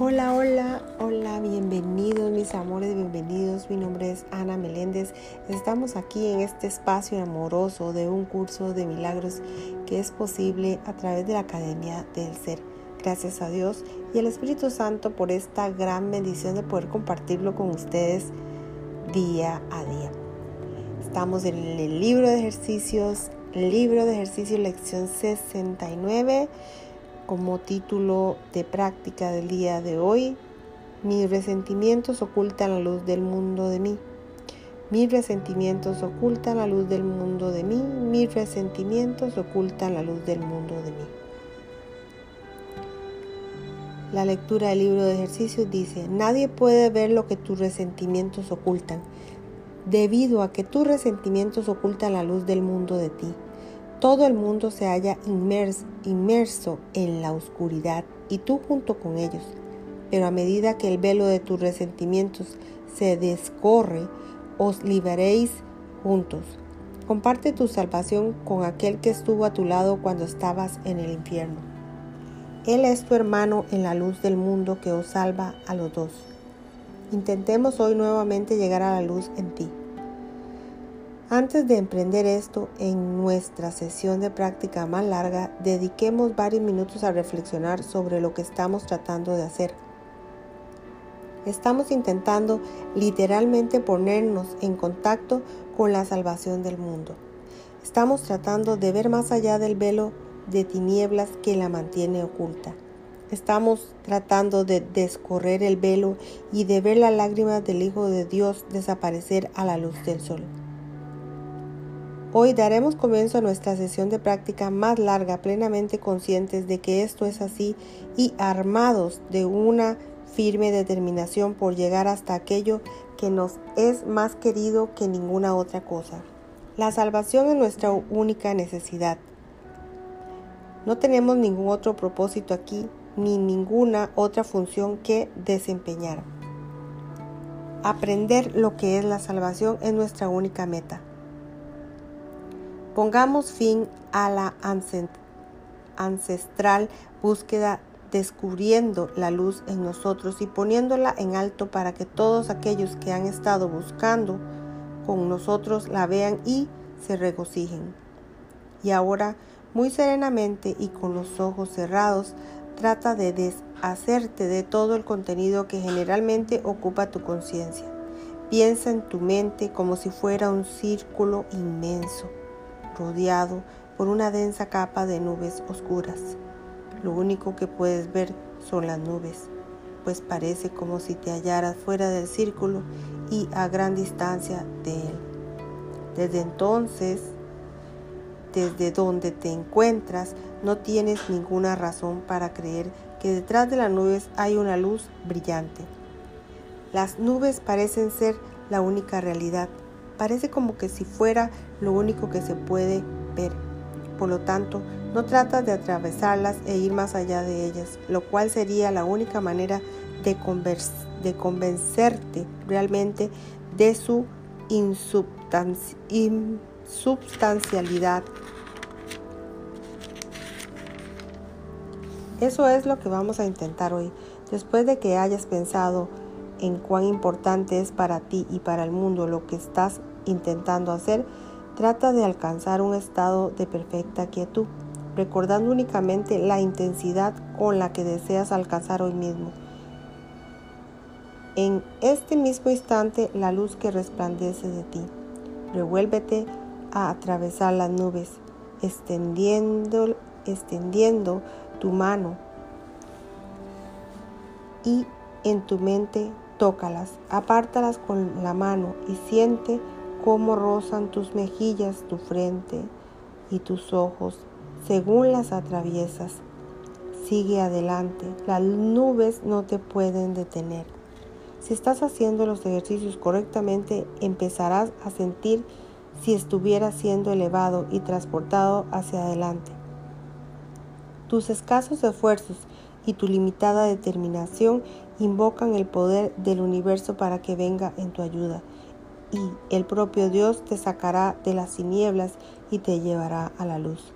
Hola, hola, hola, bienvenidos mis amores, bienvenidos. Mi nombre es Ana Meléndez. Estamos aquí en este espacio amoroso de un curso de milagros que es posible a través de la Academia del Ser. Gracias a Dios y al Espíritu Santo por esta gran bendición de poder compartirlo con ustedes día a día. Estamos en el libro de ejercicios, libro de ejercicios, lección 69 como título de práctica del día de hoy, mis resentimientos ocultan la luz del mundo de mí. Mis resentimientos ocultan la luz del mundo de mí. Mis resentimientos ocultan la luz del mundo de mí. La lectura del libro de ejercicios dice, nadie puede ver lo que tus resentimientos ocultan, debido a que tus resentimientos ocultan la luz del mundo de ti. Todo el mundo se halla inmerso, en la oscuridad y tú junto con ellos. Pero a medida que el velo de tus resentimientos se descorre, os liberaréis juntos. Comparte tu salvación con aquel que estuvo a tu lado cuando estabas en el infierno. Él es tu hermano en la luz del mundo que os salva a los dos. Intentemos hoy nuevamente llegar a la luz en ti. Antes de emprender esto en nuestra sesión de práctica más larga, dediquemos varios minutos a reflexionar sobre lo que estamos tratando de hacer. Estamos intentando literalmente ponernos en contacto con la salvación del mundo. Estamos tratando de ver más allá del velo de tinieblas que la mantiene oculta. Estamos tratando de descorrer el velo y de ver las lágrimas del Hijo de Dios desaparecer a la luz del sol. Hoy daremos comienzo a nuestra sesión de práctica más larga, plenamente conscientes de que esto es así y armados de una firme determinación por llegar hasta aquello que nos es más querido que ninguna otra cosa. La salvación es nuestra única necesidad. No tenemos ningún otro propósito aquí ni ninguna otra función que desempeñar. Aprender lo que es la salvación es nuestra única meta. Pongamos fin a la ancestral búsqueda descubriendo la luz en nosotros y poniéndola en alto para que todos aquellos que han estado buscando con nosotros la vean y se regocijen. Y ahora, muy serenamente y con los ojos cerrados, trata de deshacerte de todo el contenido que generalmente ocupa tu conciencia. Piensa en tu mente como si fuera un círculo inmenso rodeado por una densa capa de nubes oscuras. Lo único que puedes ver son las nubes, pues parece como si te hallaras fuera del círculo y a gran distancia de él. Desde entonces, desde donde te encuentras, no tienes ninguna razón para creer que detrás de las nubes hay una luz brillante. Las nubes parecen ser la única realidad, Parece como que si fuera lo único que se puede ver. Por lo tanto, no tratas de atravesarlas e ir más allá de ellas, lo cual sería la única manera de, de convencerte realmente de su insubstancialidad. Eso es lo que vamos a intentar hoy. Después de que hayas pensado en cuán importante es para ti y para el mundo lo que estás intentando hacer, trata de alcanzar un estado de perfecta quietud, recordando únicamente la intensidad con la que deseas alcanzar hoy mismo. En este mismo instante, la luz que resplandece de ti. Revuélvete a atravesar las nubes, extendiendo, extendiendo tu mano y en tu mente tócalas, apártalas con la mano y siente cómo rozan tus mejillas, tu frente y tus ojos según las atraviesas. Sigue adelante, las nubes no te pueden detener. Si estás haciendo los ejercicios correctamente, empezarás a sentir si estuviera siendo elevado y transportado hacia adelante. Tus escasos esfuerzos y tu limitada determinación invocan el poder del universo para que venga en tu ayuda y el propio Dios te sacará de las tinieblas y te llevará a la luz.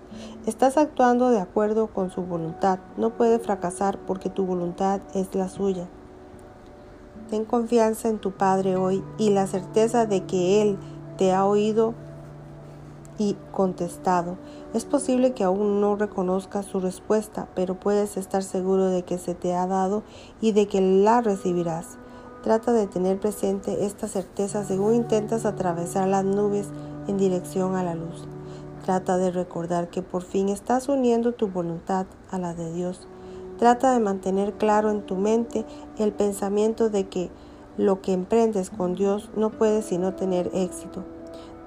Estás actuando de acuerdo con su voluntad. No puede fracasar porque tu voluntad es la suya. Ten confianza en tu Padre hoy y la certeza de que Él te ha oído y contestado. Es posible que aún no reconozcas su respuesta, pero puedes estar seguro de que se te ha dado y de que la recibirás. Trata de tener presente esta certeza según intentas atravesar las nubes en dirección a la luz. Trata de recordar que por fin estás uniendo tu voluntad a la de Dios. Trata de mantener claro en tu mente el pensamiento de que lo que emprendes con Dios no puede sino tener éxito.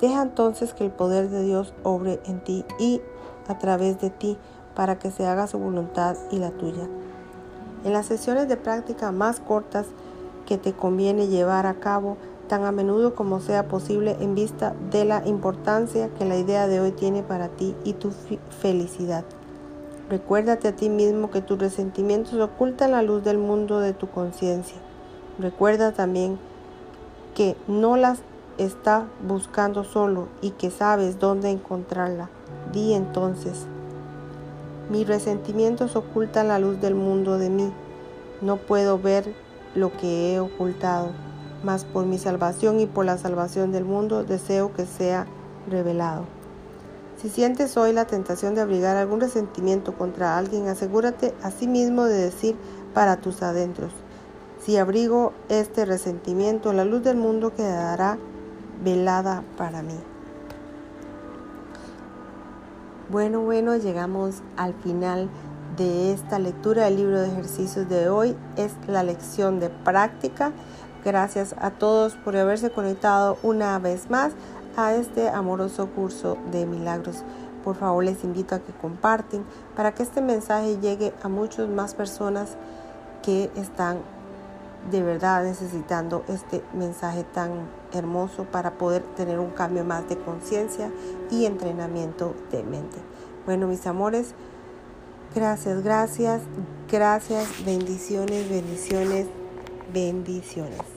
Deja entonces que el poder de Dios obre en ti y a través de ti para que se haga su voluntad y la tuya. En las sesiones de práctica más cortas que te conviene llevar a cabo tan a menudo como sea posible en vista de la importancia que la idea de hoy tiene para ti y tu felicidad. Recuérdate a ti mismo que tus resentimientos ocultan la luz del mundo de tu conciencia. Recuerda también que no las está buscando solo y que sabes dónde encontrarla. Di entonces, mis resentimientos ocultan la luz del mundo de mí. No puedo ver lo que he ocultado, mas por mi salvación y por la salvación del mundo deseo que sea revelado. Si sientes hoy la tentación de abrigar algún resentimiento contra alguien, asegúrate a sí mismo de decir para tus adentros, si abrigo este resentimiento, la luz del mundo quedará velada para mí. Bueno, bueno, llegamos al final de esta lectura del libro de ejercicios de hoy. Es la lección de práctica. Gracias a todos por haberse conectado una vez más a este amoroso curso de milagros. Por favor, les invito a que comparten para que este mensaje llegue a muchas más personas que están de verdad necesitando este mensaje tan hermoso para poder tener un cambio más de conciencia y entrenamiento de mente. Bueno, mis amores, gracias, gracias, gracias, bendiciones, bendiciones, bendiciones.